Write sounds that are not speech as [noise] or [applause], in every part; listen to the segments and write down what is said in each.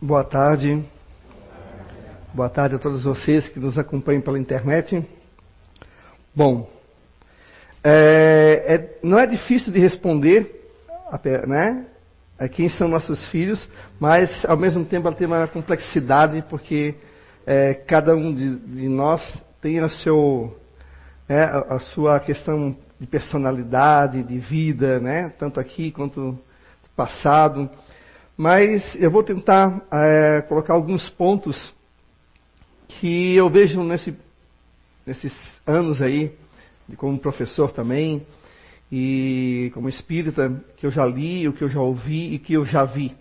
Boa tarde. Boa tarde a todos vocês que nos acompanham pela internet. Bom, é, é, não é difícil de responder, né? É, quem são nossos filhos, mas ao mesmo tempo ela tem uma complexidade porque é, cada um de, de, nós tem a, seu, né, a, sua questão de personalidade, de vida, né? Tanto aqui quanto passado. Mas eu vou tentar é, colocar alguns pontos que eu vejo nesse, nesses anos aí, como professor também, e como espírita, que eu já li, o que eu já ouvi e que eu já vi,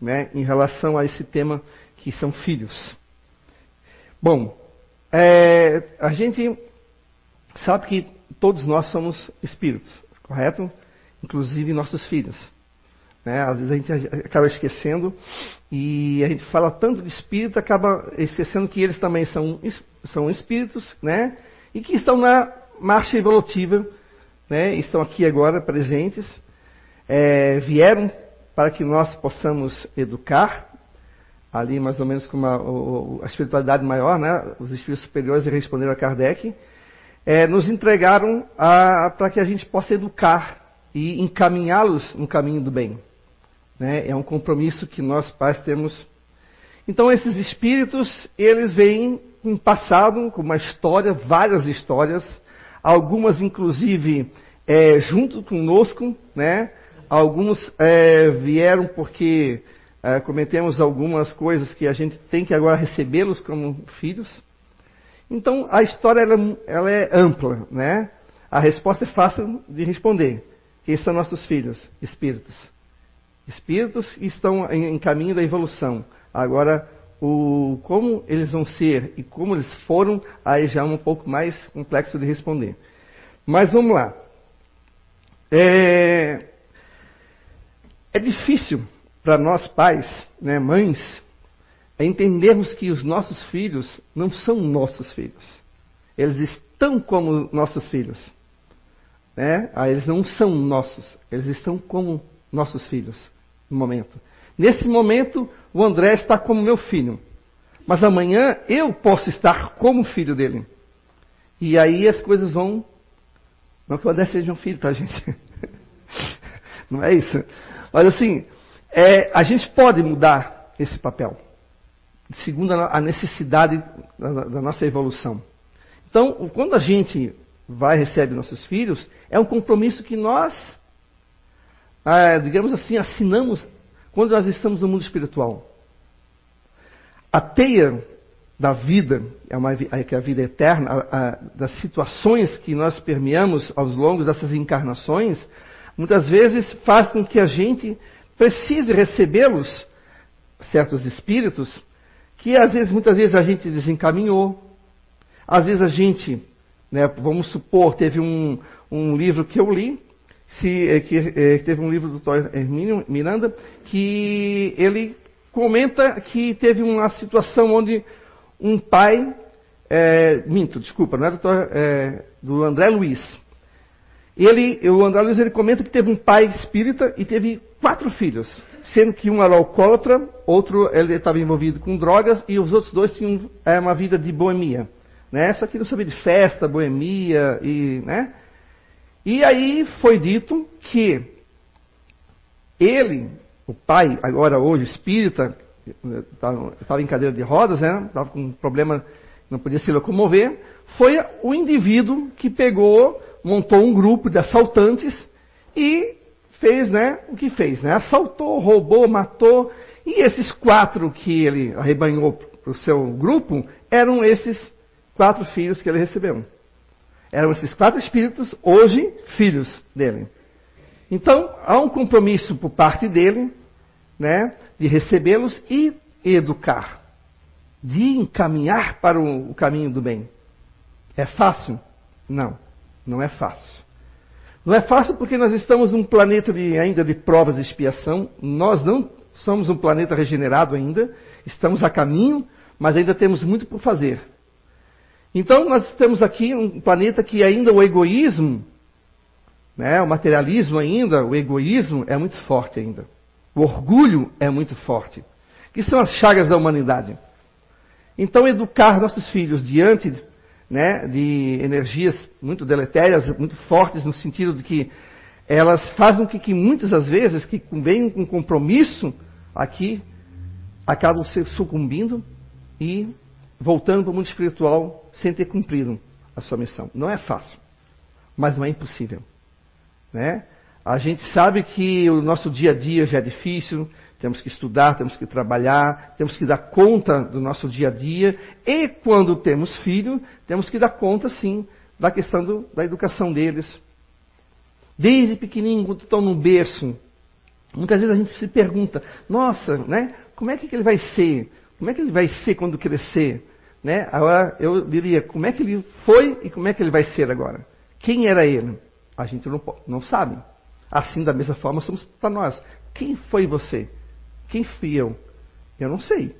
né, em relação a esse tema que são filhos. Bom, é, a gente sabe que todos nós somos espíritos, correto? Inclusive nossos filhos. Né? Às vezes a gente acaba esquecendo e a gente fala tanto de espírito, acaba esquecendo que eles também são, são espíritos, né? E que estão na marcha evolutiva, né? Estão aqui agora presentes, é, vieram para que nós possamos educar, ali mais ou menos com a espiritualidade maior, né? Os espíritos superiores responderam a Kardec, é, nos entregaram para que a gente possa educar e encaminhá-los no caminho do bem. Né? É um compromisso que nós pais temos. Então esses espíritos, eles vêm com passado, com uma história, várias histórias, algumas inclusive é, junto conosco, né? Alguns é, vieram porque é, cometemos algumas coisas que a gente tem que agora recebê-los como filhos. Então a história ela, ela é ampla, né? A resposta é fácil de responder. Quem são nossos filhos? Espíritos espíritos estão em, caminho da evolução. Agora, o, como eles vão ser e como eles foram, aí já é um pouco mais complexo de responder. Mas vamos lá. É, é difícil para nós pais, né, mães, entendermos que os nossos filhos não são nossos filhos. Eles estão como nossos filhos. Né? Ah, eles não são nossos, eles estão como nossos filhos momento. Nesse momento, o André está como meu filho. Mas amanhã eu posso estar como filho dele. E aí as coisas vão. Não que o André seja um filho, tá, gente? [laughs] Não é isso. Mas assim, é, a gente pode mudar esse papel. Segundo a necessidade da, da nossa evolução. Então, quando a gente vai receber nossos filhos, é um compromisso que nós ah, digamos assim, assinamos quando nós estamos no mundo espiritual. A teia da vida, é uma, que é a vida eterna, a, a, das situações que nós permeamos aos longos dessas encarnações, muitas vezes faz com que a gente precise recebê-los, certos espíritos, que às vezes, muitas vezes a gente desencaminhou, às vezes a gente, né, vamos supor, teve um, um livro que eu li, se, é, que, é, teve um livro do Dr. Hermínio Miranda que ele comenta que teve uma situação onde um pai, é, minto, desculpa, não é, doutor, é do André Luiz. Ele, o André Luiz ele comenta que teve um pai espírita e teve quatro filhos, sendo que um era alcoólatra, outro ele estava envolvido com drogas e os outros dois tinham uma vida de boemia, né? Só que não sabia de festa, boemia e, né? E aí foi dito que ele, o pai, agora hoje espírita, estava em cadeira de rodas, né? Estava com um problema, não podia se locomover. Foi o indivíduo que pegou, montou um grupo de assaltantes e fez, né? O que fez, né? Assaltou, roubou, matou. E esses quatro que ele arrebanhou para o seu grupo eram esses quatro filhos que ele recebeu. Eram esses quatro espíritos, hoje filhos dele. Então, há um compromisso por parte dele, né, de recebê-los e educar, de encaminhar para o, caminho do bem. É fácil? Não, não é fácil. Não é fácil porque nós estamos num planeta de, ainda de provas e expiação. Nós não somos um planeta regenerado ainda. Estamos a caminho, mas ainda temos muito por fazer. Então nós temos aqui um planeta que ainda o egoísmo, né, o materialismo ainda, o egoísmo é muito forte ainda. O orgulho é muito forte. que são as chagas da humanidade. Então, educar nossos filhos diante né, de energias muito deletérias, muito fortes, no sentido de que elas fazem com que muitas das vezes, que vêm com compromisso aqui, acabam se sucumbindo e voltando para o mundo espiritual sem ter cumprido a sua missão. Não é fácil, mas não é impossível. Né? A gente sabe que o nosso dia a dia já é difícil, temos que estudar, temos que trabalhar, temos que dar conta do nosso dia a dia. E quando temos filho, temos que dar conta, sim, da questão do, da educação deles. Desde pequenininho, quando estão no berço, muitas vezes a gente se pergunta: nossa, né? Como é que ele vai ser? Como é que ele vai ser quando crescer? Né? Agora eu diria: como é que ele foi e como é que ele vai ser agora? Quem era ele? A gente não, não sabe. Assim, da mesma forma, somos para nós. Quem foi você? Quem fui eu? Eu não sei.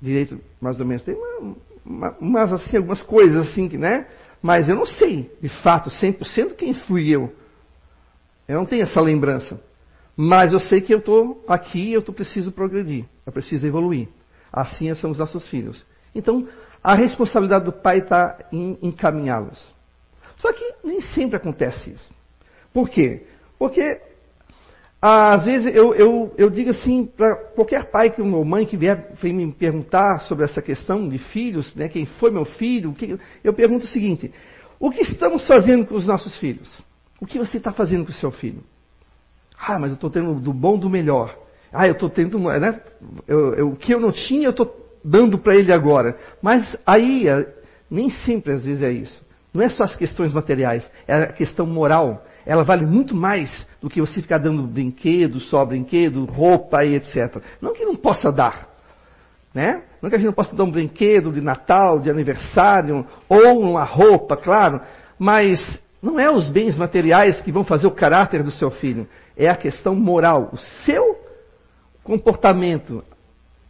Direito, mais ou menos. Tem uma, uma, umas, assim, algumas coisas assim, né? Mas eu não sei, de fato, 100% quem fui eu. Eu não tenho essa lembrança. Mas eu sei que eu estou aqui e eu tô, preciso progredir. Eu preciso evoluir. Assim são os nossos filhos. Então, a responsabilidade do pai está em encaminhá-los. Só que nem sempre acontece isso. Por quê? Porque às vezes eu, eu, eu digo assim para qualquer pai ou mãe que vier me perguntar sobre essa questão de filhos, né, quem foi meu filho, que, eu pergunto o seguinte: o que estamos fazendo com os nossos filhos? O que você está fazendo com o seu filho? Ah, mas eu estou tendo do bom do melhor. Ah, eu estou tendo, né? Eu, eu, o que eu não tinha, eu estou dando para ele agora. Mas aí, é, nem sempre às vezes é isso. Não é só as questões materiais, é a questão moral. Ela vale muito mais do que você ficar dando brinquedo, só brinquedo, roupa e etc. Não que não possa dar. Né? Não que a gente não possa dar um brinquedo de Natal, de aniversário, ou uma roupa, claro, mas não é os bens materiais que vão fazer o caráter do seu filho, é a questão moral, o seu comportamento,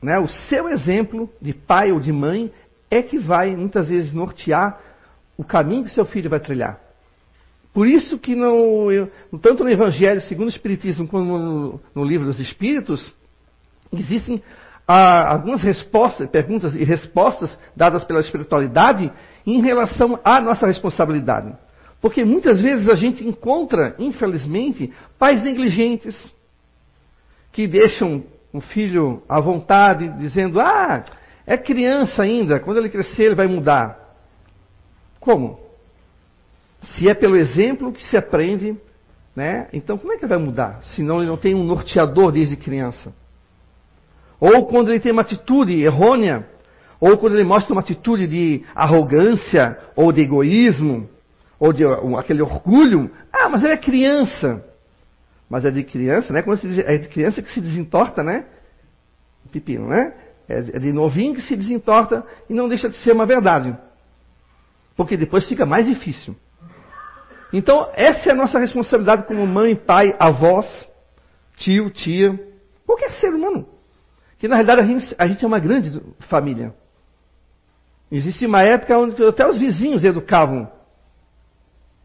né? o seu exemplo de pai ou de mãe é que vai muitas vezes nortear o caminho que seu filho vai trilhar. Por isso que no, tanto no Evangelho segundo o Espiritismo como no, no livro dos Espíritos, existem ah, algumas respostas, perguntas e respostas dadas pela espiritualidade em relação à nossa responsabilidade. Porque muitas vezes a gente encontra, infelizmente, pais negligentes que deixam o filho à vontade, dizendo: ah, é criança ainda, quando ele crescer ele vai mudar. Como? Se é pelo exemplo que se aprende, né? Então como é que vai mudar? Se não ele não tem um norteador desde criança. Ou quando ele tem uma atitude errônea, ou quando ele mostra uma atitude de arrogância ou de egoísmo, ou de um, aquele orgulho, ah, mas ele é criança. Mas é de criança, né? Quando diz, é de criança que se desentorta, né? Pepino, né? É de novinho que se desentorta e não deixa de ser uma verdade. Porque depois fica mais difícil. Então, essa é a nossa responsabilidade como mãe, pai, avós, tio, tia, qualquer ser humano. Que na realidade a gente, a gente é uma grande família. Existia uma época onde até os vizinhos educavam,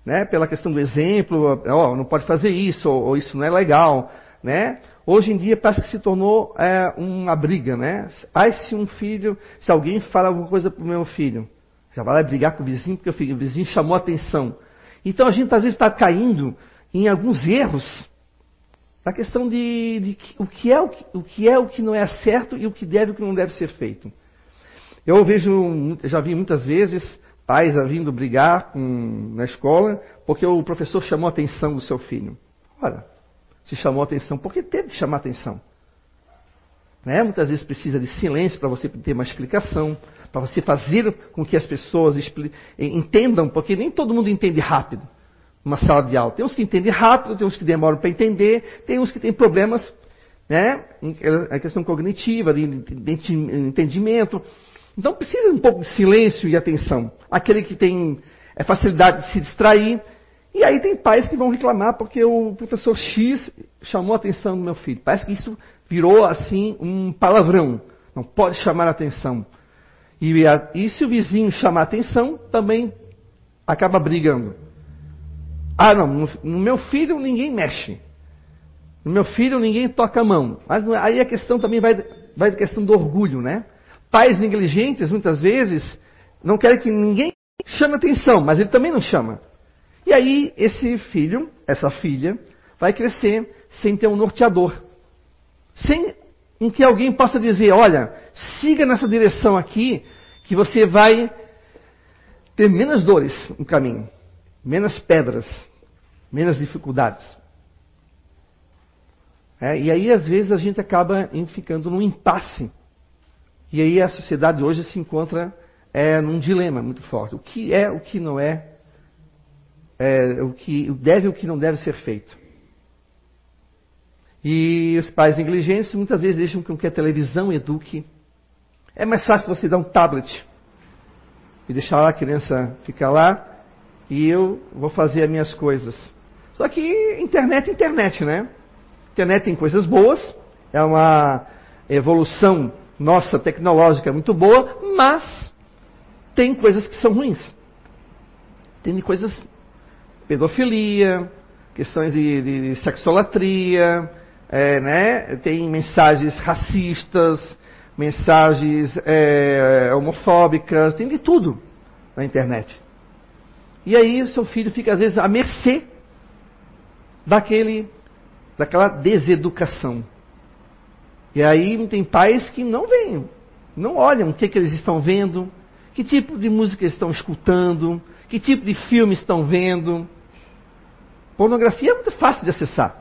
né, pela questão do exemplo, oh, não pode fazer isso, ou, ou, isso não é legal, né? Hoje em dia parece que se tornou é, uma briga, né? Ai, se um filho, se alguém fala alguma coisa para o meu filho, já vai lá brigar com o vizinho porque o vizinho chamou a atenção. Então a gente às vezes está caindo em alguns erros na questão de, de, o, que é o, que, o que é o que não é certo e o que deve e o que não deve ser feito. Eu vejo, já vi muitas vezes pais vindo brigar com, na escola porque o professor chamou a atenção do seu filho. Ora, se chamou a atenção, porque teve que chamar a atenção. Né? Muitas vezes precisa de silêncio para você ter uma explicação, para você fazer com que as pessoas entendam, porque nem todo mundo entende rápido uma sala de aula. Tem uns que entendem rápido, tem uns que demoram para entender, tem uns que têm problemas, né, a questão cognitiva, de entendimento. Então precisa um pouco de silêncio e atenção. Aquele que tem é, facilidade de se distrair. E aí tem pais que vão reclamar porque o professor X chamou a atenção do meu filho. Parece que isso virou assim um palavrão. Não pode chamar a atenção. E, a, e se o vizinho chamar atenção, também acaba brigando. Ah, não, no, no, meu filho ninguém mexe. No meu filho ninguém toca a mão. Mas aí a questão também vai vai da questão do orgulho, né? Pais negligentes, muitas vezes, não querem que ninguém chame atenção, mas ele também não chama. E aí, esse filho, essa filha, vai crescer sem ter um norteador. Sem em que alguém possa dizer: olha, siga nessa direção aqui, que você vai ter menos dores no caminho, menos pedras, menos dificuldades. É, e aí, às vezes, a gente acaba ficando num impasse. E aí a sociedade hoje se encontra é, num dilema muito forte. O que é, o que não é, é o que deve e o que não deve ser feito. E os pais negligentes muitas vezes deixam com que a televisão eduque. É mais fácil você dar um tablet e deixar a criança ficar lá e eu vou fazer as minhas coisas. Só que internet é internet, né? Internet tem coisas boas, é uma evolução nossa tecnológica muito boa, mas tem coisas que são ruins. Tem coisas pedofilia, questões de, de, de sexolatria, é, né? tem mensagens racistas, mensagens é, homofóbicas, tem de tudo na internet. E aí o seu filho fica às vezes à mercê daquele, daquela deseducação. E aí tem pais que não veem, não olham o que, que eles estão vendo, que tipo de música estão escutando, que tipo de filme estão vendo. Pornografia é muito fácil de acessar.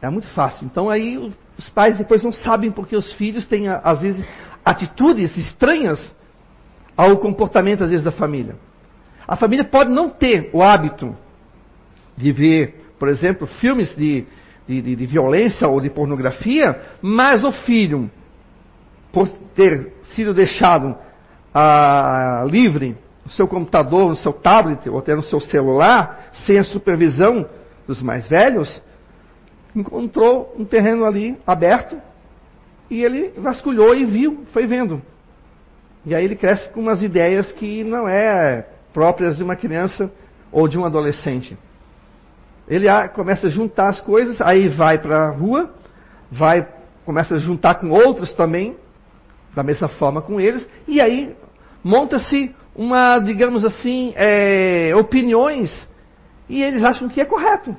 É muito fácil. Então aí os pais depois não sabem porque os filhos têm, às vezes, atitudes estranhas ao comportamento, às vezes, da família. A família pode não ter o hábito de ver, por exemplo, filmes de, de, de, de violência ou de pornografia, mas o filho, por ter sido deixado ah, livre no seu computador, no seu tablet ou até no seu celular, sem a supervisão dos mais velhos, encontrou um terreno ali aberto e ele vasculhou e viu, foi vendo. E aí ele cresce com umas ideias que não é próprias de uma criança ou de um adolescente. Ele começa a juntar as coisas, aí vai para a rua, vai, começa a juntar com outros também, da mesma forma com eles, e aí monta-se uma, digamos assim, é, opiniões, e eles acham que é correto.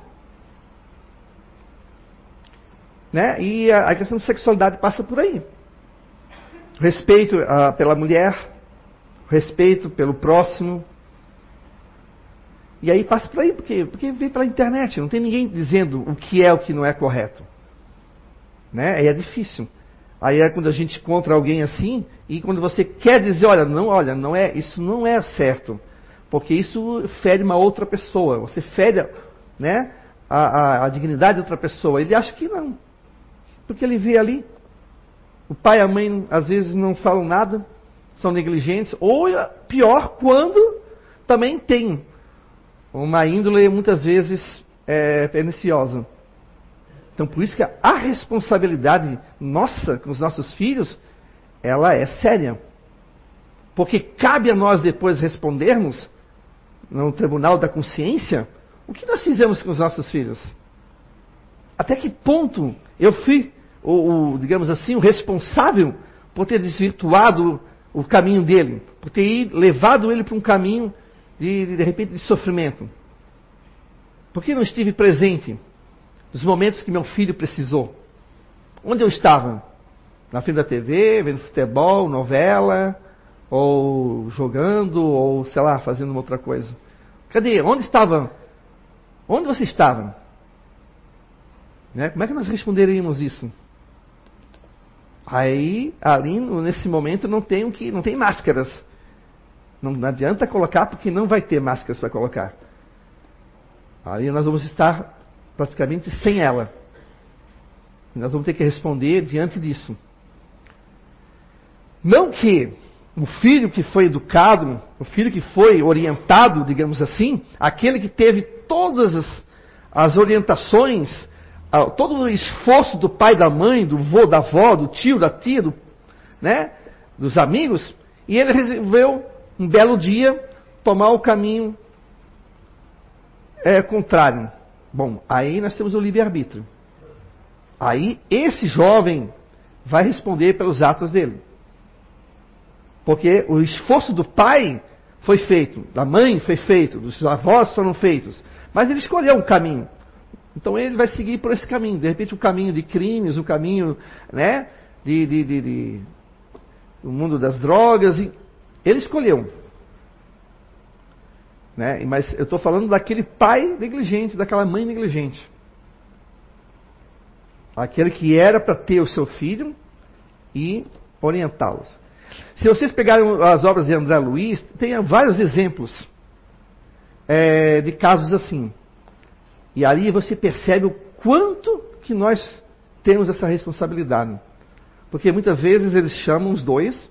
Né? E a, a questão da sexualidade passa por aí. Respeito uh, pela mulher, respeito pelo próximo. E aí passa por aí, porque, porque vem pela internet, não tem ninguém dizendo o que é o que não é correto. Né? Aí é difícil. Aí é quando a gente encontra alguém assim, e quando você quer dizer, olha, não, olha, não é, isso não é certo, porque isso fere uma outra pessoa, você fere né, a, a, a dignidade de outra pessoa. Ele acha que não. Porque ele vê ali. O pai e a mãe às vezes não falam nada, são negligentes, ou pior, quando também tem uma índole muitas vezes é, perniciosa. Então por isso que a responsabilidade nossa com os nossos filhos, ela é séria. Porque cabe a nós depois respondermos no tribunal da consciência o que nós fizemos com os nossos filhos. Até que ponto eu fui o, o, digamos assim, o responsável por ter desvirtuado o caminho dele, por ter levado ele para um caminho de, de repente, de sofrimento. Por que não estive presente nos momentos que meu filho precisou? Onde eu estava? Na frente da TV, vendo futebol, novela, ou jogando, ou sei lá, fazendo uma outra coisa. Cadê? Onde estava? Onde você estava? Né? Como é que nós responderíamos isso? Aí, ali, nesse momento, não tem, que, não tem máscaras. Não, adianta colocar, porque não vai ter máscaras para colocar. Aí nós vamos estar praticamente sem ela. Nós vamos ter que responder diante disso. Não que o filho que foi educado, o filho que foi orientado, digamos assim, aquele que teve todas as, as orientações todo o esforço do pai, da mãe, do vô, da avó, do tio, da tia, do, né, dos amigos, e ele resolveu, um belo dia, tomar o caminho é, contrário. Bom, aí nós temos o livre-arbítrio. Aí esse jovem vai responder pelos atos dele. Porque o esforço do pai foi feito, da mãe foi feito, dos avós foram feitos. Mas ele escolheu um caminho. Então ele vai seguir por esse caminho. De repente, o caminho de crimes, o caminho né, de, de, de, de o mundo das drogas. Ele escolheu. Né? Mas eu estou falando daquele pai negligente, daquela mãe negligente. Aquele que era para ter o seu filho e orientá-los. Se vocês pegarem as obras de André Luiz, tem vários exemplos é, de casos assim. E ali você percebe o quanto que nós temos essa responsabilidade. Porque muitas vezes eles chamam os dois,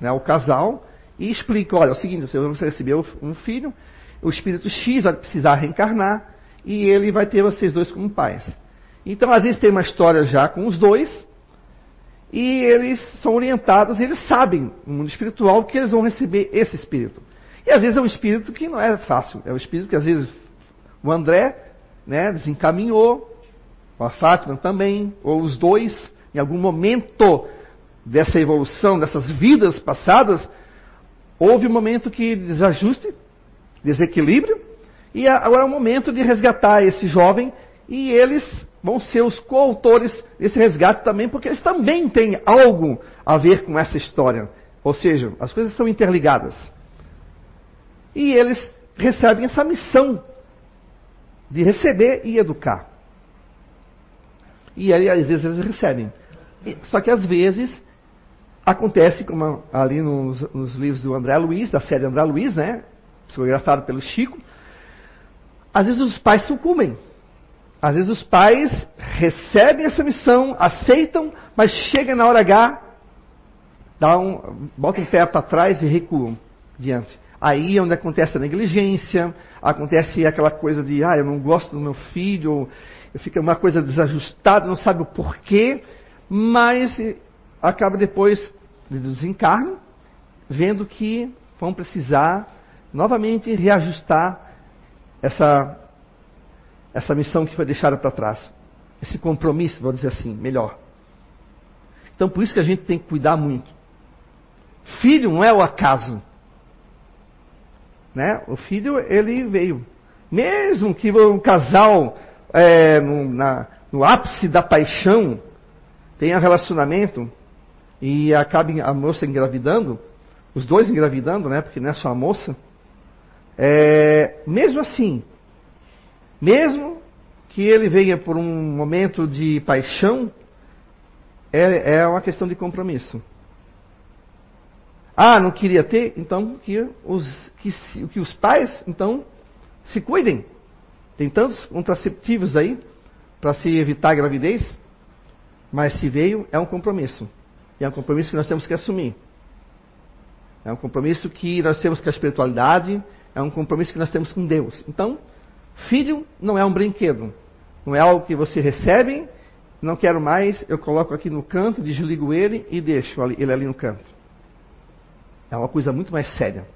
né, o casal, e explicam, olha, é o seguinte, você recebeu um filho, o espírito X vai precisar reencarnar, e ele vai ter vocês dois como pais. Então, às vezes tem uma história já com os dois, e eles são orientados, eles sabem, no mundo espiritual, que eles vão receber esse espírito. E às vezes é um espírito que não é fácil, é um espírito que às vezes o André né, desencaminhou, a Fátima também, ou os dois, em algum momento dessa evolução, dessas vidas passadas, houve um momento que desajuste, desequilíbrio, e agora é o momento de resgatar esse jovem, e eles vão ser os coautores desse resgate também, porque eles também têm algo a ver com essa história. Ou seja, as coisas são interligadas. E eles recebem essa missão de receber e educar. E aí, às vezes, eles recebem. Só que, às vezes, acontece, como ali nos, nos livros do André Luiz, da série André Luiz, né? Psicografado pelo Chico, às vezes os pais sucumbem. Às vezes os pais recebem essa missão, aceitam, mas chega na hora H, dá um, botam um pé para trás e recuam diante. Aí é onde acontece a negligência, acontece aquela coisa de, ah, eu não gosto do meu filho, fica uma coisa desajustada, não sabe o porquê, mas acaba depois de desencarno, vendo que vão precisar novamente reajustar essa, essa missão que foi deixada para trás. Esse compromisso, vou dizer assim, melhor. Então por isso que a gente tem que cuidar muito. Filho não é o acaso. Né? O filho, ele veio. Mesmo que o casal, é, no, na, no ápice da paixão, tenha relacionamento e acabe a moça engravidando, os dois engravidando, né? Porque não é só a moça. É, mesmo assim, mesmo que ele venha por um momento de paixão, é, é uma questão de compromisso. Ah, não queria ter? Então que os, que, que os pais, então, se cuidem. Tem tantos contraceptivos aí para se evitar a gravidez, mas se veio, é um compromisso. É um compromisso que nós temos que assumir. É um compromisso que nós temos com a espiritualidade, é um compromisso que nós temos com Deus. Então, filho não é um brinquedo. Não é algo que você recebe, não quero mais, eu coloco aqui no canto, desligo ele e deixo ele ali no canto. É uma coisa muito mais séria.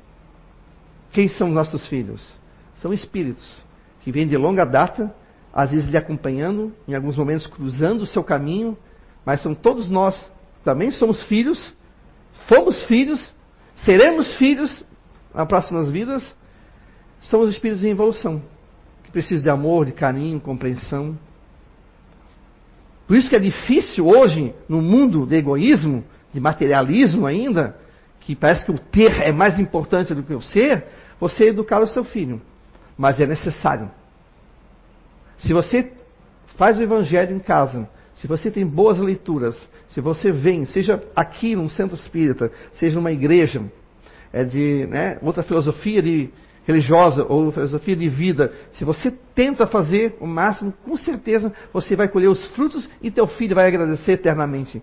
Quem são nossos filhos? São espíritos que vêm de longa data, às vezes lhe acompanhando, em alguns momentos cruzando o seu caminho, mas são todos nós, também somos filhos, fomos filhos, seremos filhos nas próximas vidas, somos espíritos em evolução, que precisam de amor, de carinho, compreensão. Por isso que é difícil hoje, no mundo de egoísmo, de materialismo ainda, que parece que o ter é mais importante do que o ser, você educar o seu filho. Mas é necessário. Se você faz o evangelho em casa, se você tem boas leituras, se você vem, seja aqui num centro espírita, seja numa igreja, é de né, outra filosofia de, religiosa ou filosofia de vida, se você tenta fazer o máximo, com certeza você vai colher os frutos e teu filho vai agradecer eternamente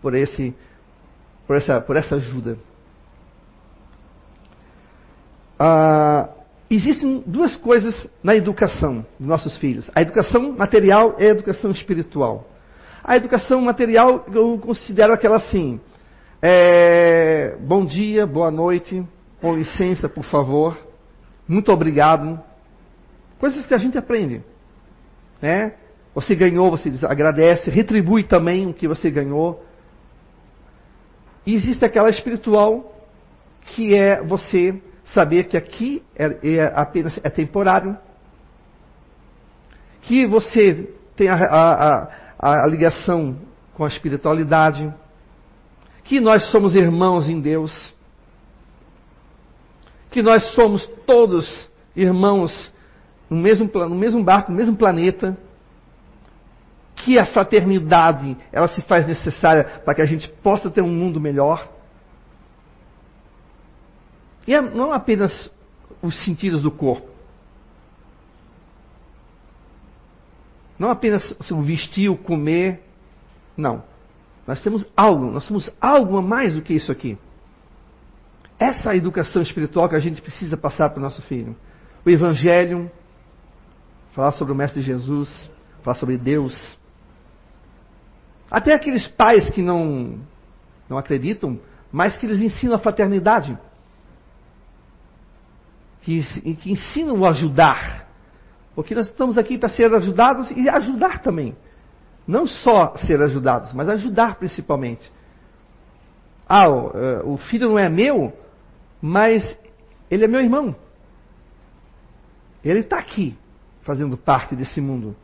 por esse por essa, por essa ajuda. Ah, existem duas coisas na educação dos nossos filhos: a educação material e a educação espiritual. A educação material eu considero aquela assim: é, bom dia, boa noite, com licença, por favor, muito obrigado. Coisas que a gente aprende. Né? Você ganhou, você agradece, retribui também o que você ganhou. E existe aquela espiritual que é você saber que aqui é, é apenas é temporário, que você tem a, a, a, a ligação com a espiritualidade, que nós somos irmãos em Deus, que nós somos todos irmãos no mesmo, no mesmo barco, no mesmo planeta, que a fraternidade ela se faz necessária para que a gente possa ter um mundo melhor. E é não apenas os sentidos do corpo. Não apenas vestir, comer. Não. Nós temos algo, nós somos algo a mais do que isso aqui. Essa é a educação espiritual que a gente precisa passar para o nosso filho. O Evangelho, falar sobre o Mestre Jesus, falar sobre Deus. Até aqueles pais que não, não acreditam, mas que eles ensinam a fraternidade. Que, que ensinam o ajudar. Porque nós estamos aqui para ser ajudados e ajudar também. Não só ser ajudados, mas ajudar principalmente. Ah, o, o filho não é meu, mas ele é meu irmão. Ele está aqui, fazendo parte desse mundo.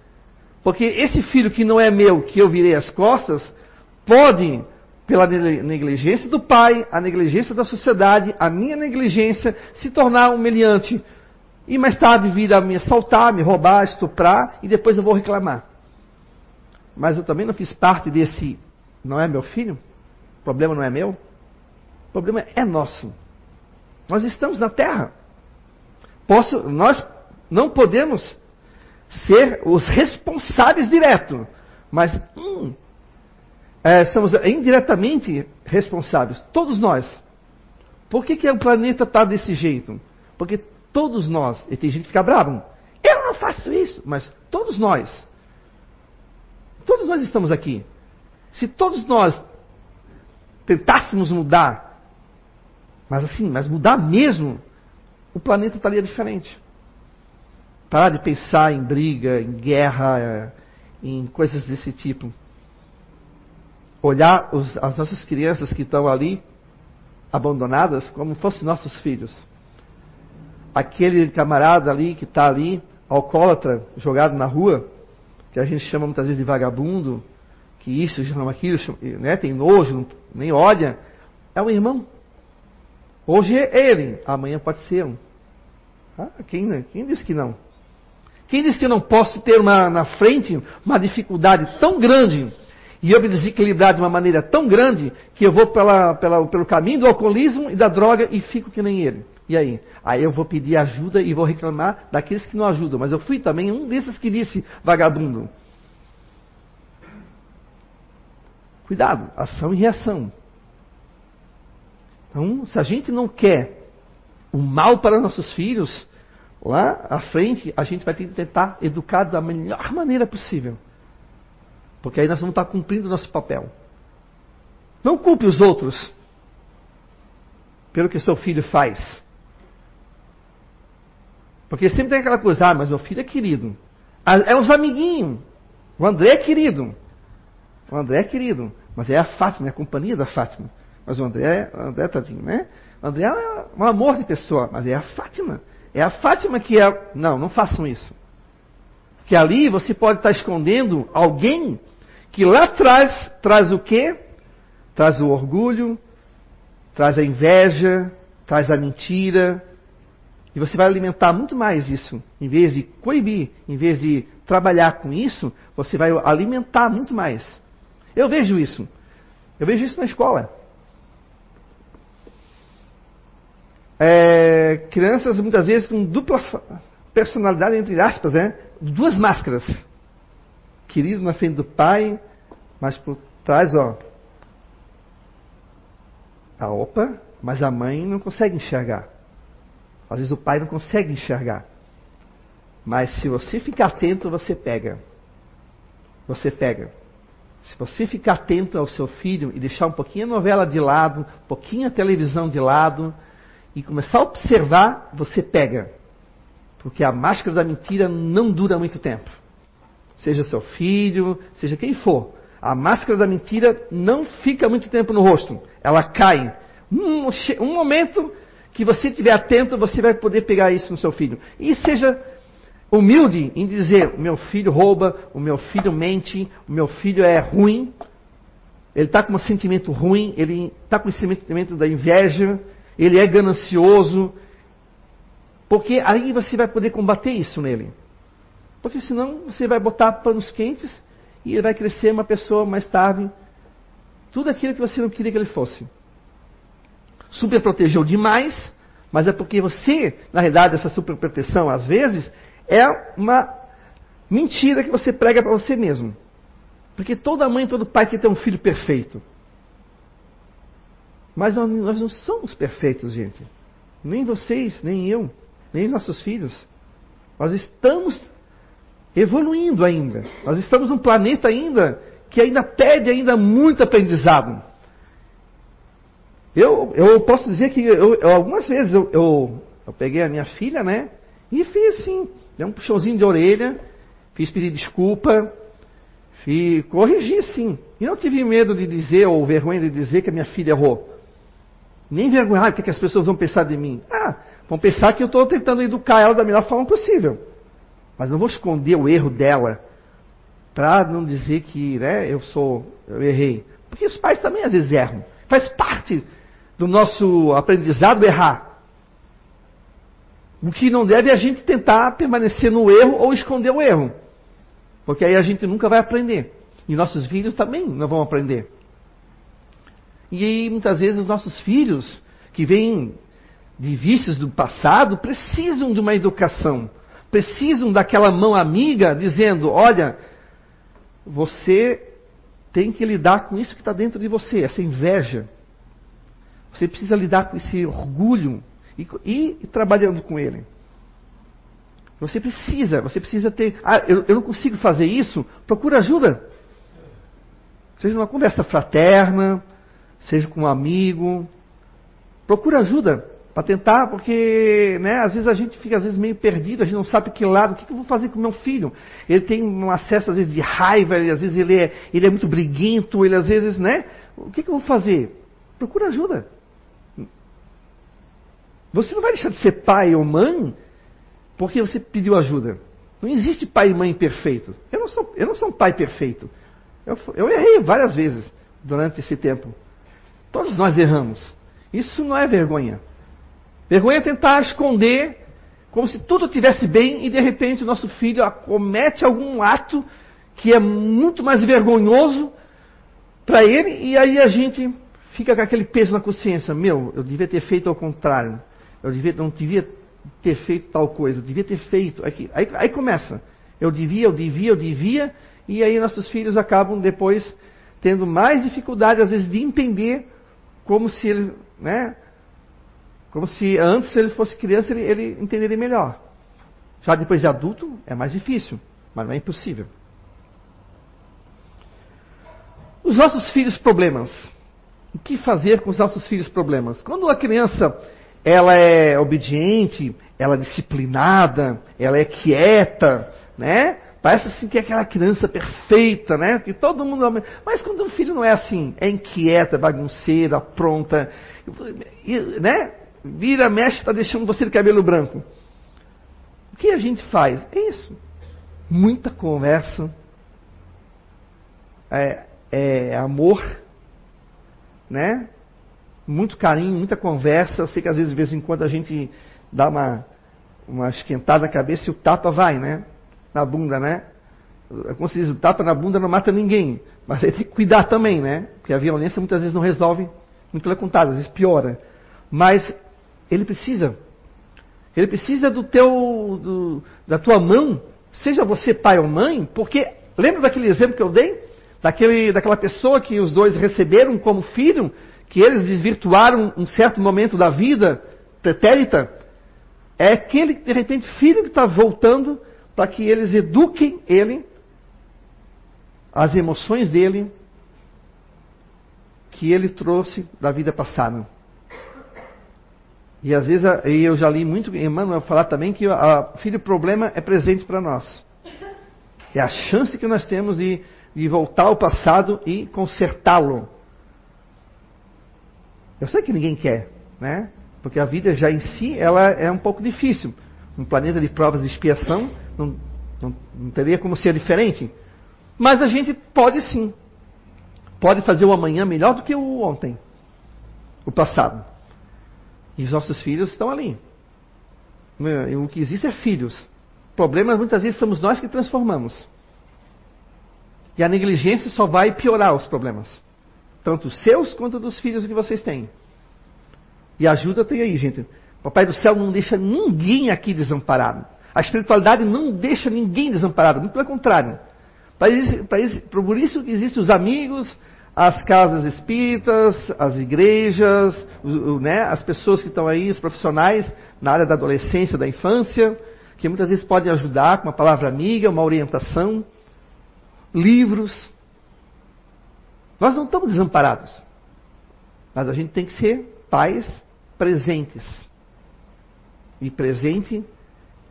Porque esse filho que não é meu, que eu virei as costas, pode, pela negligência do pai, a negligência da sociedade, a minha negligência, se tornar um meliante. E mais tarde vir a me assaltar, me roubar, estuprar, e depois eu vou reclamar. Mas eu também não fiz parte desse, não é meu filho? O problema não é meu? O problema é nosso. Nós estamos na terra. Posso, nós não podemos ser os responsáveis direto, mas hum, é, somos indiretamente responsáveis, todos nós. Por que, que o planeta está desse jeito? Porque todos nós, e tem gente que fica bravo, eu não faço isso, mas todos nós, todos nós estamos aqui. Se todos nós tentássemos mudar mas assim, mas mudar mesmo, o planeta estaria diferente. Parar de pensar em briga, em guerra, em coisas desse tipo. Olhar os, as nossas crianças que estão ali, abandonadas, como fossem nossos filhos. Aquele camarada ali que está ali, alcoólatra, jogado na rua, que a gente chama muitas vezes de vagabundo, que isso chama aquilo, né, tem nojo, nem olha, é um irmão. Hoje é ele, amanhã pode ser um. Ah, quem, quem disse que não? Quem disse que eu não posso ter uma, na frente uma dificuldade tão grande e eu me desequilibrar de uma maneira tão grande que eu vou pela, pela, pelo caminho do alcoolismo e da droga e fico que nem ele? E aí? Aí eu vou pedir ajuda e vou reclamar daqueles que não ajudam. Mas eu fui também um desses que disse vagabundo. Cuidado, ação e reação. Então, se a gente não quer o mal para nossos filhos, lá à frente a gente vai ter que tentar educar da melhor maneira possível. Porque aí nós vamos estar cumprindo o nosso papel. Não culpe os outros pelo que seu filho faz. Porque sempre tem aquela coisa, ah, mas meu filho é querido. Ah, é os amiguinhos. O André é querido. O André é querido. Mas é a Fátima, é a companhia da Fátima. Mas o André, o André tadinho, né? O André é um amor de pessoa, mas é a Fátima. É a Fátima que é. Não, não façam isso. Que ali você pode estar escondendo alguém que lá atrás traz o quê? Traz o orgulho, traz a inveja, traz a mentira. E você vai alimentar muito mais isso. Em vez de coibir, em vez de trabalhar com isso, você vai alimentar muito mais. Eu vejo isso. Eu vejo isso na escola. é, crianças muitas vezes com dupla personalidade, entre aspas, né? duas máscaras. Querido na frente do pai, mas por trás, ó. A opa, mas a mãe não consegue enxergar. Às vezes o pai não consegue enxergar. Mas se você ficar atento, você pega. Você pega. Se você ficar atento ao seu filho e deixar um pouquinho a novela de lado, um pouquinho a televisão de lado, e começar a observar, você pega. Porque a máscara da mentira não dura muito tempo. seja seu filho, seja quem for. A máscara da mentira não fica muito tempo no rosto, ela cai. Um, um momento que você estiver atento, você vai poder pegar isso no seu filho. E seja humilde em dizer: o meu filho rouba, o meu filho mente, o meu filho é ruim. Ele está com um sentimento ruim, ele está com o sentimento da inveja, ele é ganancioso. Porque aí você vai poder combater isso nele. Porque senão você vai botar panos quentes e ele vai crescer uma pessoa mais tarde. Tudo aquilo que você não queria que ele fosse. Super protegeu demais, mas é porque você, na realidade, essa super proteção, às vezes, é uma mentira que você prega para você mesmo. Porque toda mãe, todo pai quer ter um filho perfeito. Mas nós, nós não somos perfeitos, gente. Nem vocês, nem eu, nem nossos filhos. Nós estamos evoluindo ainda. Nós estamos num planeta ainda que ainda pede ainda muito aprendizado. Eu, eu posso dizer que eu, eu, algumas vezes eu, eu, eu peguei a minha filha, né? E fiz assim, dei um puxãozinho de orelha, fiz pedir desculpa, fiz, corrigi sim. E não tive medo de dizer, ou vergonha de dizer que a minha filha errou. Nem vergonha, ah, o que, que as pessoas vão pensar de mim? Ah, vão pensar que eu estou tentando educar ela da melhor forma possível. Mas não vou esconder o erro dela para não dizer que né, eu sou, eu errei. Porque os pais também às vezes erram. Faz parte do nosso aprendizado errar. O que não deve é a gente tentar permanecer no erro ou esconder o erro. Porque aí a gente nunca vai aprender. E nossos filhos também não vão aprender. E muitas vezes os nossos filhos, que vêm de vícios do passado, precisam de uma educação. Precisam daquela mão amiga dizendo: olha, você tem que lidar com isso que está dentro de você, essa inveja. Você precisa lidar com esse orgulho e, e, trabalhando com ele. Você precisa, você precisa ter. Ah, eu, eu não consigo fazer isso. Procura ajuda. Seja numa conversa fraterna, seja com um amigo. Procura ajuda para tentar, porque né, às vezes a gente fica às vezes meio perdido, a gente não sabe que lado, o que, que eu vou fazer com meu filho? Ele tem um acesso às vezes de raiva, ele, às vezes ele é, ele é muito briguento, ele às vezes, né? O que, que eu vou fazer? Procura ajuda. Você não vai deixar de ser pai ou mãe porque você pediu ajuda. Não existe pai e mãe perfeito. Eu não sou, eu não sou um pai perfeito. Eu, eu errei várias vezes durante esse tempo. Todos nós erramos. Isso não é vergonha. Vergonha é tentar esconder como se tudo estivesse bem e de repente o nosso filho comete algum ato que é muito mais vergonhoso para ele e aí a gente fica com aquele peso na consciência. Meu, eu devia ter feito ao contrário. Eu devia, não devia ter feito tal coisa, eu devia ter feito. Aí, aí, começa. Eu devia, eu devia, eu devia, e aí nossos filhos acabam depois tendo mais dificuldade, às vezes, de entender como se ele, né? Como se antes, se ele fosse criança, ele, ele entenderia melhor. Já depois de adulto, é mais difícil, mas não é impossível. Os nossos filhos problemas. O que fazer com os nossos filhos problemas? Quando a criança ela é obediente, ela é disciplinada, ela é quieta, né? Parece assim que é aquela criança perfeita, né? Que todo mundo. Mas quando o filho não é assim, é inquieta, bagunceira, pronta, né? Vira, mexe, está deixando você de cabelo branco. O que a gente faz? É isso. Muita conversa, é, é amor, né? Muito carinho, muita conversa. Eu sei que às vezes, de vez em quando, a gente dá uma, uma esquentada na cabeça e o tapa vai, né? Na bunda, né? Como se diz, o tapa na bunda não mata ninguém. Mas aí tem que cuidar também, né? Porque a violência muitas vezes não resolve, muito pelo contrário, às vezes piora. Mas ele precisa. Ele precisa do teu, do, da tua mão, seja você pai ou mãe, porque lembra daquele exemplo que eu dei? Daquele, daquela pessoa que os dois receberam como filho, que eles desvirtuaram um certo momento da vida pretérita, é aquele, de repente, filho que está voltando para que eles eduquem ele, as emoções dele, que ele trouxe da vida passada. E às vezes, eu já li muito Emmanuel falar também que o filho problema é presente para nós. É a chance que nós temos de, de voltar ao passado e consertá-lo. Eu sei que ninguém quer, né? Porque a vida já em si ela é um pouco difícil. Um planeta de provas de expiação não, não, não teria como ser diferente. Mas a gente pode sim. Pode fazer o amanhã melhor do que o ontem, o passado. E os nossos filhos estão ali. O que existe é filhos. Problemas muitas vezes somos nós que transformamos. E a negligência só vai piorar os problemas. Tanto seus quanto dos filhos que vocês têm. E ajuda tem aí, gente. Papai do céu não deixa ninguém aqui desamparado. A espiritualidade não deixa ninguém desamparado, muito pelo contrário. Para isso, para isso, por isso existem os amigos, as casas espíritas, as igrejas, os, né, as pessoas que estão aí, os profissionais na área da adolescência, da infância, que muitas vezes podem ajudar com uma palavra amiga, uma orientação, livros. Nós não estamos desamparados, mas a gente tem que ser pais presentes. E presente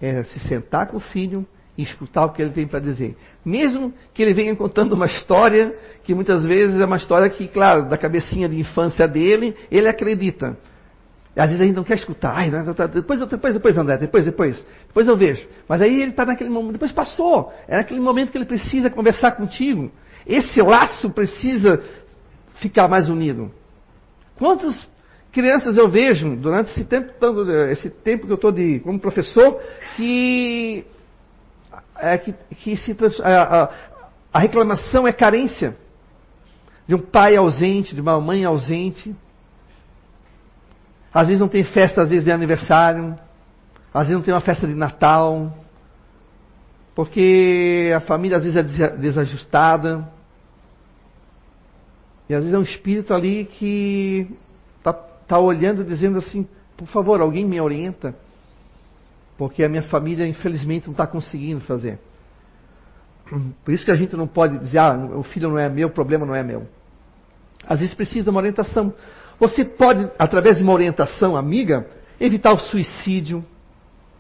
é se sentar com o filho e escutar o que ele tem para dizer. Mesmo que ele venha contando uma história, que muitas vezes é uma história que, claro, da cabecinha de infância dele, ele acredita. Às vezes a gente não quer escutar. Ai, depois, depois, depois, André, depois, depois. Depois eu vejo. Mas aí ele está naquele momento. Depois passou. É naquele momento que ele precisa conversar contigo. Esse laço precisa ficar mais unido. Quantas crianças eu vejo durante esse tempo, esse tempo que eu estou como professor, que é, que, que se, a, a, a reclamação é carência de um pai ausente, de uma mãe ausente. Às vezes não tem festa, às vezes de aniversário. Às vezes não tem uma festa de Natal. Porque a família às vezes é desajustada. E às vezes é um espírito ali que está tá olhando dizendo assim, por favor, alguém me orienta porque a minha família, infelizmente, não está conseguindo fazer. Por isso que a gente não pode dizer, ah, o filho não é meu, o problema não é meu. Às vezes precisa de uma orientação. Você pode, através de uma orientação amiga, evitar o suicídio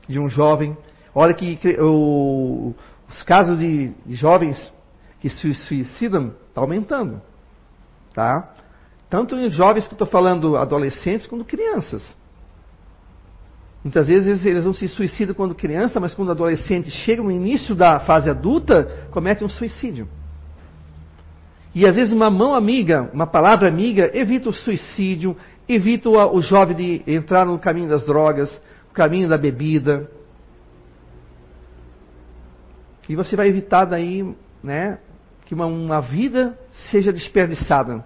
de um jovem. Olha que o, os casos de, de, jovens que se suicidam está aumentando. Tá? Tanto em jovens que estou falando adolescentes, quanto crianças. Muitas vezes eles não se suicidam quando criança, mas quando adolescentes chegam no início da fase adulta, cometem um suicídio. E às vezes uma mão amiga, uma palavra amiga, evita o suicídio, evita o, jovem de entrar no caminho das drogas, o caminho da bebida. E você vai evitar daí, né, que uma, uma vida seja desperdiçada.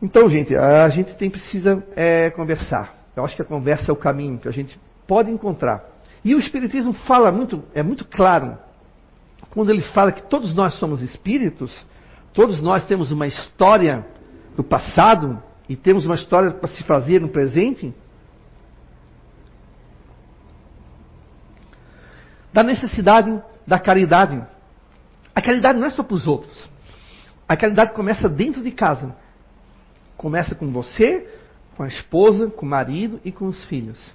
Então, gente, a gente tem precisa é, conversar. Eu acho que a conversa é o caminho que a gente pode encontrar. E o Espiritismo fala muito, é muito claro, quando ele fala que todos nós somos espíritos, todos nós temos uma história do passado e temos uma história para se fazer no presente. Da necessidade da caridade. A caridade não é só para os outros. A caridade começa dentro de casa. Começa com você, com a esposa, com o marido e com os filhos.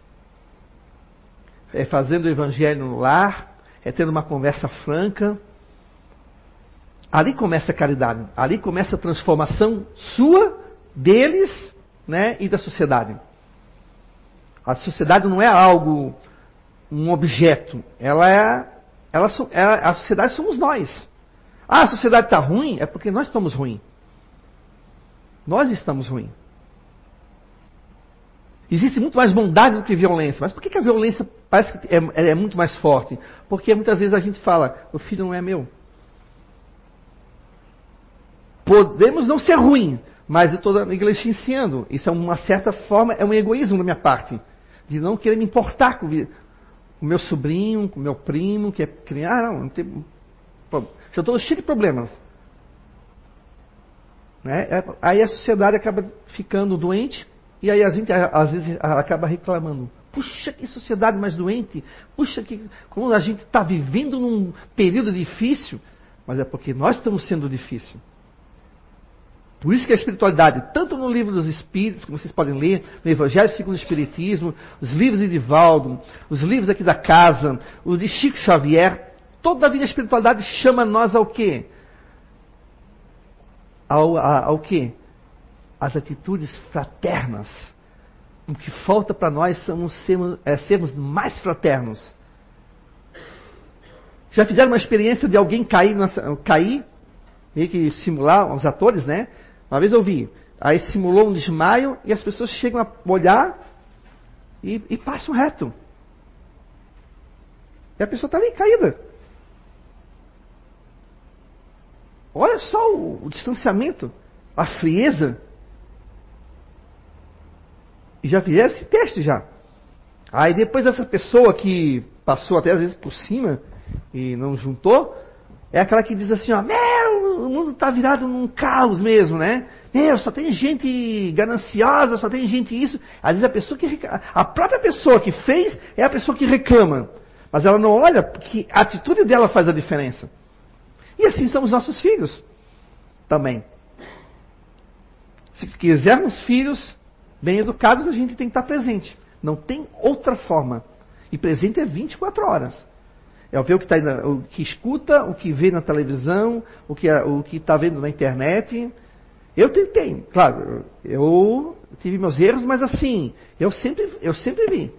É fazendo o evangelho no lar, é tendo uma conversa franca. Ali começa a caridade, ali começa a transformação sua, deles né, e da sociedade. A sociedade não é algo, um objeto, ela é, ela, ela a sociedade somos nós. Ah, a sociedade está ruim, é porque nós estamos ruins. Nós estamos ruins. Existe muito mais bondade do que violência. Mas por que, a violência parece que é, é, muito mais forte? Porque muitas vezes a gente fala, o filho não é meu. Podemos não ser ruim, mas eu estou negligenciando. Isso é uma certa forma, é um egoísmo da minha parte. De não querer me importar com o meu sobrinho, com o meu primo, que é criança. Ah, não, não tem. Já estou cheio de problemas. Né? É, aí a sociedade acaba ficando doente e aí a gente às vezes acaba reclamando. Puxa, que sociedade mais doente. Puxa, que como a gente está vivendo num período difícil. Mas é porque nós estamos sendo difícil. Por isso que a espiritualidade, tanto no livro dos Espíritos, que vocês podem ler, no Evangelho segundo o Espiritismo, os livros de Divaldo, os livros aqui da casa, os de Chico Xavier, Toda a vida espiritualidade chama nós ao quê? Ao, a, ao quê? As atitudes fraternas. O que falta para nós são sermos, é, sermos mais fraternos. Já fizeram uma experiência de alguém cair, cair, meio que simular, os atores, né? Uma vez eu vi, aí simulou um desmaio e as pessoas chegam a olhar e, e passam reto. E a pessoa está ali caída. Olha só o, o distanciamento, a frieza. E já fizeram esse teste já. Aí depois essa pessoa que passou até às vezes por cima e não juntou, é aquela que diz assim, ó, meu, o mundo está virado num caos mesmo, né? Meu, só tem gente gananciosa, só tem gente isso. Às vezes a pessoa que a própria pessoa que fez é a pessoa que reclama. Mas ela não olha que a atitude dela faz a diferença. E assim são os nossos filhos também. Se quisermos filhos bem educados, a gente tem que estar presente. Não tem outra forma. E presente é 24 horas. É o que, tá o que escuta, o que vê na televisão, o que o está vendo na internet. Eu tentei, claro, eu tive meus erros, mas assim, eu sempre, eu sempre vi.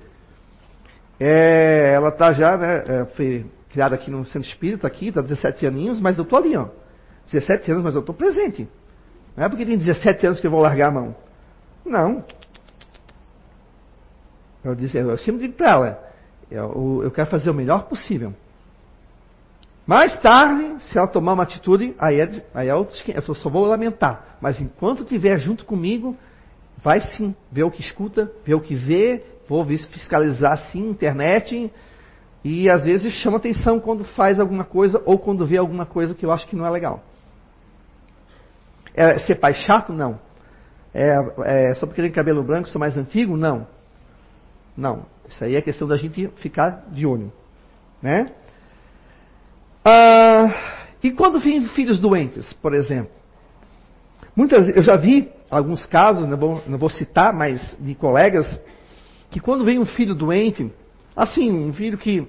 É, ela está já, né, é, foi criada aqui no centro espírita, aqui, está 17 aninhos, mas eu estou ali, ó. 17 anos, mas eu estou presente. Não é porque tem 17 anos que eu vou largar a mão. Não. Eu, disse, eu sempre digo para ela, eu, eu quero fazer o melhor possível. Mais tarde, se ela tomar uma atitude, aí é, aí é outro, eu só vou lamentar. Mas enquanto estiver junto comigo, vai sim ver o que escuta, ver o que vê, vou fiscalizar sim internet e às vezes chama atenção quando faz alguma coisa ou quando vê alguma coisa que eu acho que não é legal. É ser pai chato? Não. É, é só porque tem cabelo branco, sou mais antigo? Não. Não. Isso aí é questão da gente ficar de olho. Né? Ah, e quando vem filhos doentes, por exemplo? Muitas, eu já vi alguns casos, não vou, não vou citar, mas de colegas que quando vem um filho doente, assim, um filho que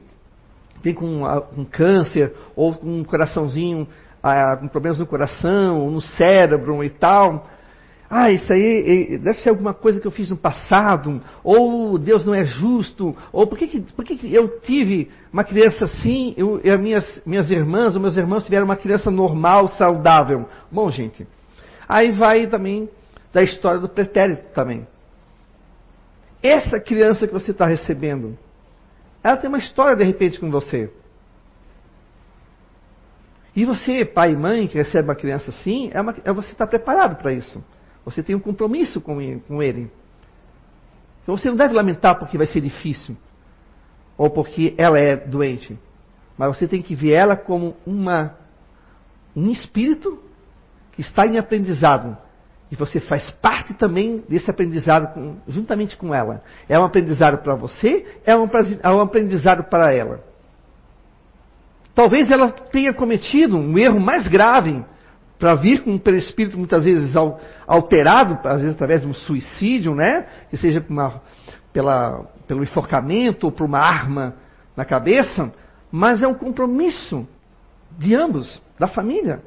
vem com um câncer, ou com um coraçãozinho, ah, com problemas no coração, no cérebro e tal, ah, isso aí deve ser alguma coisa que eu fiz no passado, ou Deus não é justo, ou por que, que, por que, que eu tive uma criança assim, eu, e as minhas, minhas irmãs ou meus irmãos tiveram uma criança normal, saudável? Bom, gente, aí vai também da história do pretérito também. Essa criança que você está recebendo, ela tem uma história de repente com você. E você, pai e mãe, que recebe uma criança assim, é, uma, é você está preparado para isso. Você tem um compromisso com ele, com ele. Então você não deve lamentar porque vai ser difícil. Ou porque ela é doente. Mas você tem que ver ela como uma, um espírito que está em aprendizado. E você faz parte também desse aprendizado com, juntamente com ela. É um aprendizado para você, é um, é um aprendizado para ela. Talvez ela tenha cometido um erro mais grave para vir com um perispírito muitas vezes alterado, às vezes através de um suicídio, né? Que seja uma, pela, pelo enforcamento ou por uma arma na cabeça, mas é um compromisso de ambos, da família.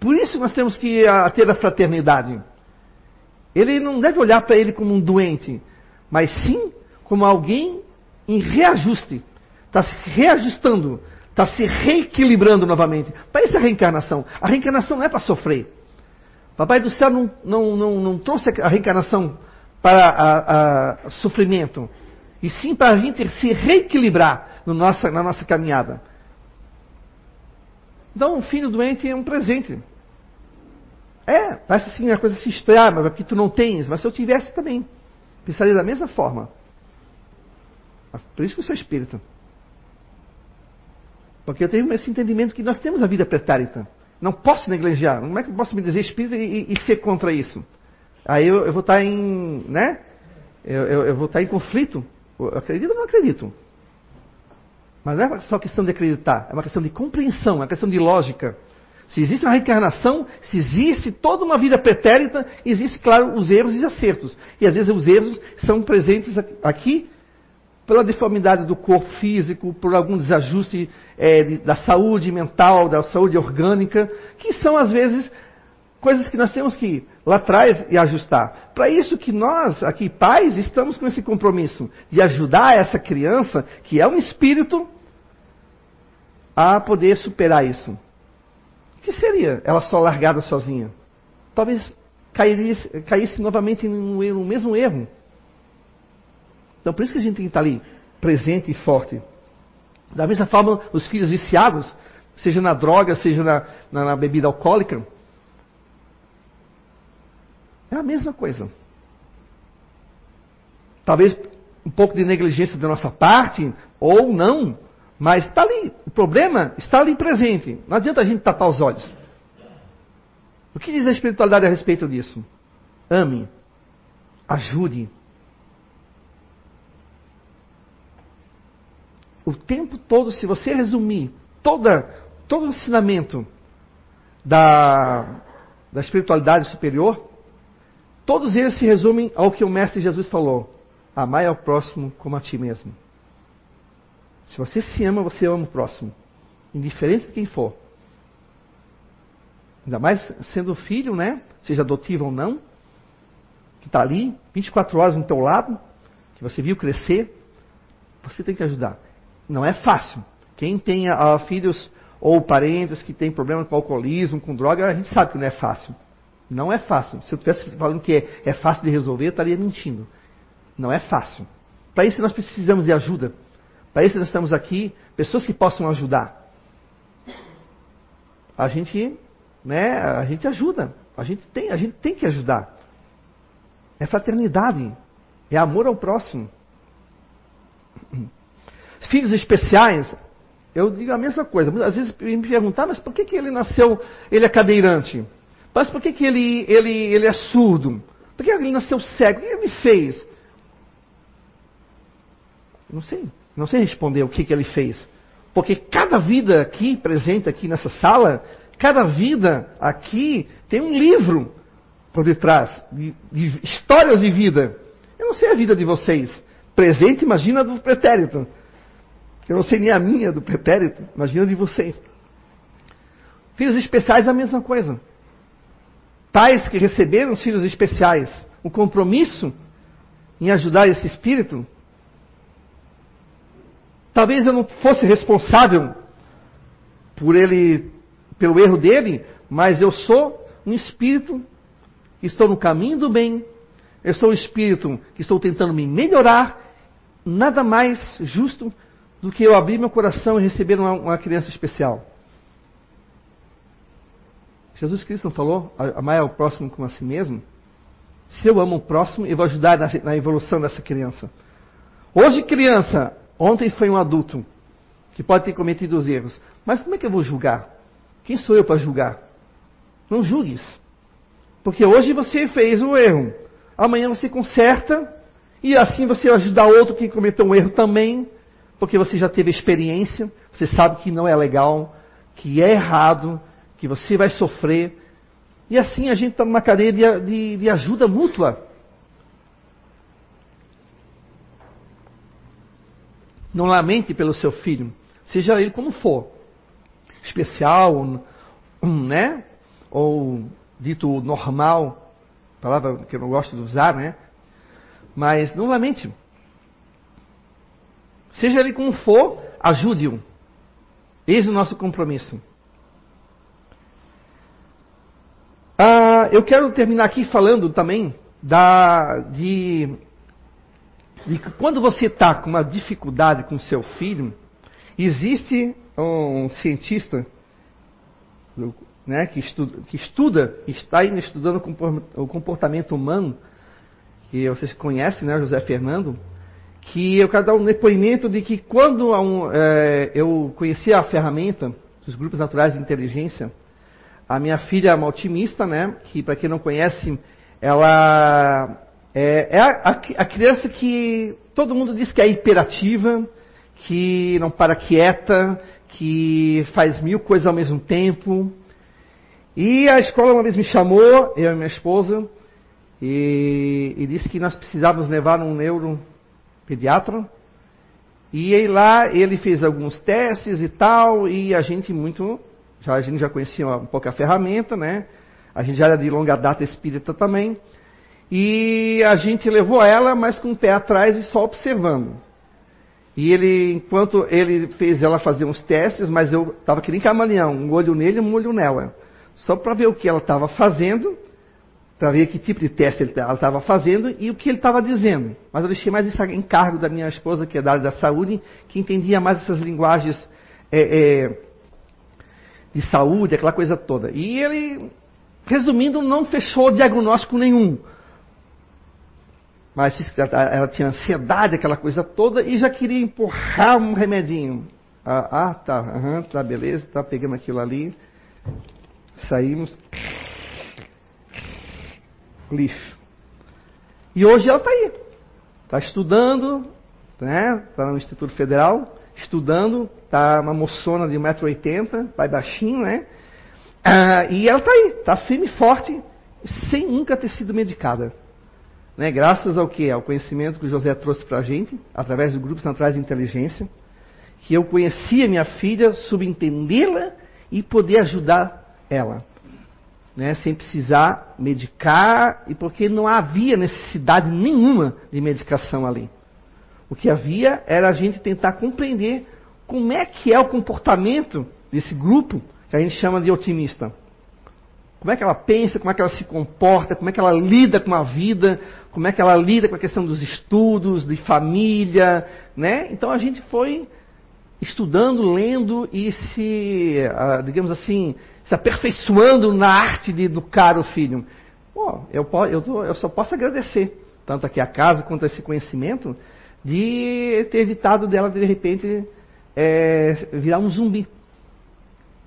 Por isso nós temos que a, ter a fraternidade. Ele não deve olhar para ele como um doente, mas sim como alguém em reajuste. Está se reajustando, está se reequilibrando novamente. Para isso é a reencarnação. A reencarnação não é para sofrer. Papai do céu não, não, não, não trouxe a reencarnação para a, a sofrimento, e sim para a gente se reequilibrar no nossa, na nossa caminhada. Então, um filho doente é um presente. É, parece assim uma coisa assim estranha, mas porque tu não tens, mas se eu tivesse também, pensaria da mesma forma. Por isso que eu sou espírita. Porque eu tenho esse entendimento que nós temos a vida pretérita. Não posso negligenciar. Como é que eu posso me dizer espírita e, e ser contra isso? Aí eu, eu, vou estar em. né? Eu, eu, eu vou estar em conflito. Eu acredito ou não acredito? Mas não é só questão de acreditar, é uma questão de compreensão, é uma questão de lógica. Se existe uma reencarnação, se existe toda uma vida pretérita, existe, claro, os erros e acertos. E às vezes os erros são presentes aqui pela deformidade do corpo físico, por algum desajuste é, da saúde mental, da saúde orgânica, que são às vezes coisas que nós temos que lá atrás e ajustar. Para isso que nós, aqui pais, estamos com esse compromisso de ajudar essa criança, que é um espírito, a poder superar isso. O que seria ela só largada sozinha? Talvez caísse, novamente no, no mesmo erro. Então por isso que a gente tem que estar ali, presente e forte. Da mesma forma, os filhos viciados, seja na droga, seja na, na, na bebida alcoólica, é a mesma coisa. Talvez um pouco de negligência da nossa parte, ou não, mas está ali. O problema está ali presente. Não adianta a gente tapar os olhos. O que diz a espiritualidade a respeito disso? Ame, ajude. O tempo todo, se você resumir toda, todo o ensinamento da, da espiritualidade superior, todos eles se resumem ao que o Mestre Jesus falou: amai ao próximo como a ti mesmo. Se você se ama, você ama o próximo, indiferente de quem for. Ainda mais sendo filho, né? Seja adotivo ou não, que está ali 24 horas no teu lado, que você viu crescer, você tem que ajudar. Não é fácil. Quem tem uh, filhos ou parentes que têm problema com alcoolismo, com droga, a gente sabe que não é fácil. Não é fácil. Se eu estivesse falando que é, é fácil de resolver, eu estaria mentindo. Não é fácil. Para isso nós precisamos de ajuda. Para isso nós estamos aqui, pessoas que possam ajudar. A gente né, a gente ajuda. A gente tem, a gente tem que ajudar. É fraternidade. É amor ao próximo. [clears throat] Filhos especiais, eu digo a mesma coisa. Às vezes me perguntar, mas por que, que ele nasceu, ele é cadeirante? Mas por que, que ele, ele, ele é surdo? Por que ele nasceu cego? O que ele fez? Não sei. Não sei responder o que, que ele fez. Porque cada vida aqui, presente aqui nessa sala, Cada vida aqui tem um livro por detrás, de, de histórias de vida. Eu não sei a vida de vocês. Presente, imagina do pretérito. Eu não sei nem a minha do pretérito, imagina de vocês. Filhos especiais a mesma coisa. Pais que receberam os filhos especiais, o compromisso em ajudar esse espírito. Talvez eu não fosse responsável por ele pelo erro dele, mas eu sou um espírito que estou no caminho do bem, eu sou um espírito que estou tentando me melhorar, nada mais justo do que eu abrir meu coração e receber uma, uma criança especial. Jesus Cristo não falou, amar ao próximo como a si mesmo? Se eu amo o próximo, eu vou ajudar na, na evolução dessa criança. Hoje, criança, ontem foi um adulto que pode ter cometido os erros. Mas como é que eu vou julgar? Quem sou eu para julgar? Não julgues. Porque hoje você fez um erro. Amanhã você conserta. E assim você ajuda outro que cometeu um erro também. Porque você já teve experiência. Você sabe que não é legal. Que é errado. Que você vai sofrer. E assim a gente está numa cadeia de, de, de ajuda mútua. Não lamente pelo seu filho. Seja ele como for especial, né? Ou dito normal, palavra que eu não gosto de usar, né? Mas não lamente. Seja ele como for, ajude-o. Eis o nosso compromisso. Ah, eu quero terminar aqui falando também da, de, de quando você está com uma dificuldade com seu filho, existe um cientista né, que, estuda, que estuda, está estudando o comportamento humano, que vocês conhecem, né, José Fernando, que eu quero dar um depoimento de que quando um, é, eu conheci a ferramenta dos grupos naturais de inteligência, a minha filha é uma otimista, né, que para quem não conhece, ela é, é a, a, criança que todo mundo diz que é hiperativa, que não para quieta, que faz mil coisas ao mesmo tempo. E a escola uma vez me chamou, eu e minha esposa, e, e disse que nós precisávamos levar um neuropediatra E aí lá ele fez alguns testes e tal, e a gente muito, já, a gente já conhecia um pouco a ferramenta, né? A gente já era de longa data espírita também. E a gente levou ela, mas com o pé atrás e só observando. E ele, enquanto ele fez ela fazer uns testes, mas eu estava querendo camaleão, um olho nele e um olho nela. Só para ver o que ela estava fazendo, para ver que tipo de teste ela estava fazendo e o que ele estava dizendo. Mas eu deixei mais isso em cargo da minha esposa, que é da área da saúde, que entendia mais essas linguagens é, é, de saúde, aquela coisa toda. E ele, resumindo, não fechou diagnóstico nenhum. Mas ela tinha ansiedade, aquela coisa toda, e já queria empurrar um remedinho. Ah, ah tá, uhum, tá, beleza, tá, pegamos aquilo ali. Saímos. Lixo. E hoje ela está aí. Está estudando, né? Está no Instituto Federal, estudando, está uma moçona de 1,80m, vai baixinho, né? Ah, e ela está aí, está firme e forte, sem nunca ter sido medicada. Né? Graças ao que? Ao conhecimento que o José trouxe para a gente, através do Grupo Centrais de Inteligência, que eu conhecia minha filha, subentendê-la e poder ajudar ela. Né, sem precisar medicar, e porque não havia necessidade nenhuma de medicação ali. O que havia era a gente tentar compreender como é que é o comportamento desse grupo que a gente chama de otimista. Como é que ela pensa, como é que ela se comporta, como é que ela lida com a vida, como é que ela lida com a questão dos estudos, de família, né? Então a gente foi estudando, lendo e se, ah, digamos assim, se aperfeiçoando na arte de educar o filho. Pô, eu, eu, tô, eu só posso agradecer, tanto aqui a casa quanto esse conhecimento, de ter evitado dela, de repente, é, virar um zumbi.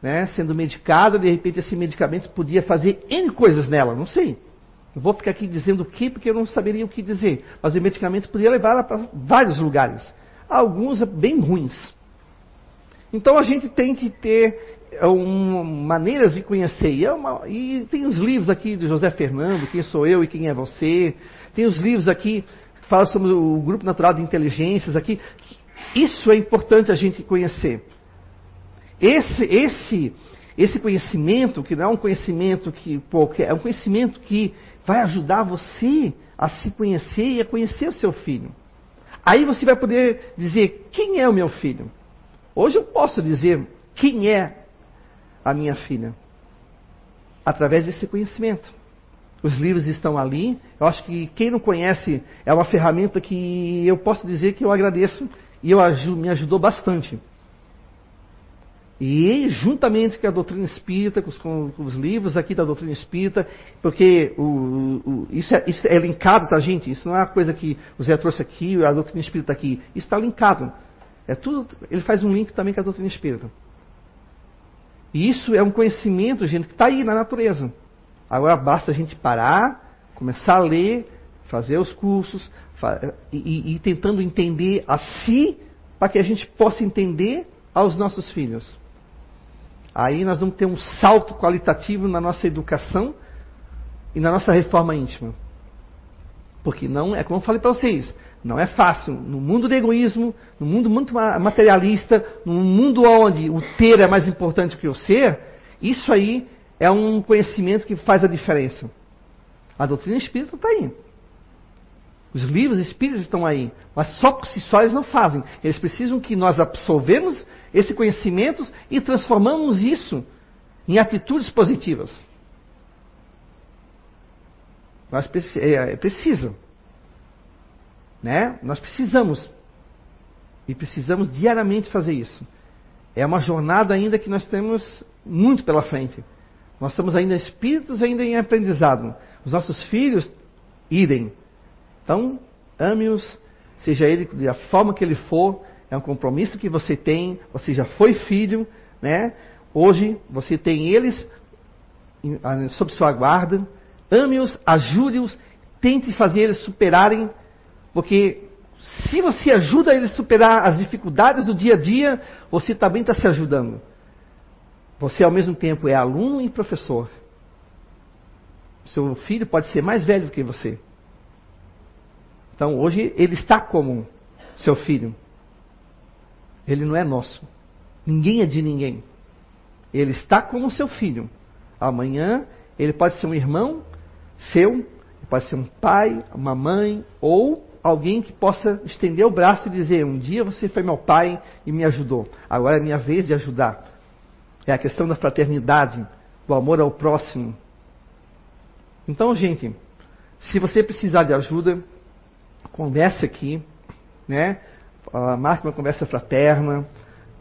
Né? Sendo medicada, de repente esse medicamento podia fazer N coisas nela, não sei. Vou ficar aqui dizendo o que, porque eu não saberia o que dizer. Mas o medicamento podia levar para vários lugares. Alguns bem ruins. Então a gente tem que ter é, um, maneiras de conhecer. E, é uma, e, tem os livros aqui de José Fernando, Quem Sou Eu e Quem é Você. Tem os livros aqui que falam sobre o Grupo Natural de Inteligências aqui. Isso é importante a gente conhecer. Esse, esse, esse conhecimento, que não é um conhecimento que, que é um conhecimento que vai ajudar você a se conhecer e a conhecer o seu filho. Aí você vai poder dizer: quem é o meu filho? Hoje eu posso dizer quem é a minha filha através desse conhecimento. Os livros estão ali. Eu acho que quem não conhece é uma ferramenta que eu posso dizer que eu agradeço e eu, me ajudou bastante. E juntamente com a doutrina espírita, com os, com os, livros aqui da doutrina espírita, porque o, o, isso, é, isso, é, linkado, tá, gente? Isso não é uma coisa que o Zé trouxe aqui, a doutrina espírita aqui. Isso está linkado. É tudo, ele faz um link também com a doutrina espírita. E isso é um conhecimento, gente, que está aí na natureza. Agora basta a gente parar, começar a ler, fazer os cursos e, e, e tentando entender a si, para que a gente possa entender aos nossos filhos. Aí nós vamos ter um salto qualitativo na nossa educação e na nossa reforma íntima. Porque não é como eu falei para vocês, não é fácil. No mundo do egoísmo, no mundo muito materialista, num mundo onde o ter é mais importante que o ser, isso aí é um conhecimento que faz a diferença. A doutrina espírita está aí. Os livros espíritas estão aí, mas só por si só eles não fazem. Eles precisam que nós absorvemos esse conhecimento e transformamos isso em atitudes positivas. Nós é, é, precisa. Né? Nós precisamos. E precisamos diariamente fazer isso. É uma jornada ainda que nós temos muito pela frente. Nós estamos ainda espíritos ainda em aprendizado. Os nossos filhos, idem. Então, ame-os, seja ele da forma que ele for, é um compromisso que você tem, você já foi filho, né? Hoje você tem eles sob sua guarda, ame-os, ajude-os, tente fazer eles superarem, porque se você ajuda eles a superar as dificuldades do dia a dia, você também está se ajudando. Você ao mesmo tempo é aluno e professor. Seu filho pode ser mais velho do que você. Então hoje ele está como seu filho. Ele não é nosso. Ninguém é de ninguém. Ele está como seu filho. Amanhã ele pode ser um irmão seu, pode ser um pai, uma mãe ou alguém que possa estender o braço e dizer: Um dia você foi meu pai e me ajudou, agora é minha vez de ajudar. É a questão da fraternidade, do amor ao próximo. Então, gente, se você precisar de ajuda, converse aqui, né? Marque uma conversa fraterna,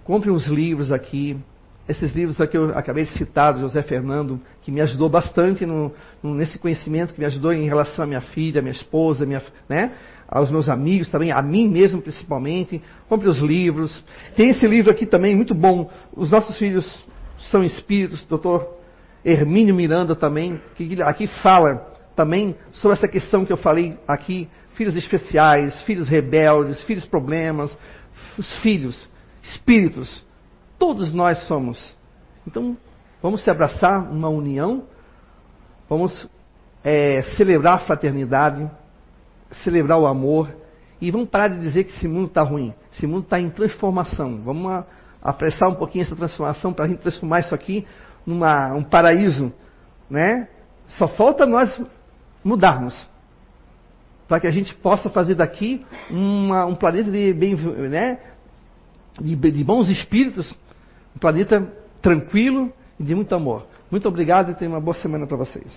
compre uns livros aqui, esses livros aqui eu acabei de citar, do José Fernando, que me ajudou bastante no, no, nesse conhecimento, que me ajudou em relação à minha filha, minha esposa, minha, né, aos meus amigos também, a mim mesmo principalmente. Compre os livros. Tem esse livro aqui também, muito bom. Os nossos filhos são espíritos, doutor Hermínio Miranda também, que aqui fala também sobre essa questão que eu falei aqui, filhos especiais, filhos rebeldes, filhos problemas, os filhos, espíritos Todos nós somos. Então, vamos se abraçar uma união, vamos é, celebrar a fraternidade, celebrar o amor e vamos parar de dizer que esse mundo está ruim. Esse mundo está em transformação. Vamos apressar um pouquinho essa transformação para a gente transformar isso aqui num um paraíso, né? Só falta nós mudarmos para que a gente possa fazer daqui uma, um planeta de, bem, né? de, de bons espíritos um planeta tranquilo e de muito amor. Muito obrigado e tenha uma boa semana para vocês.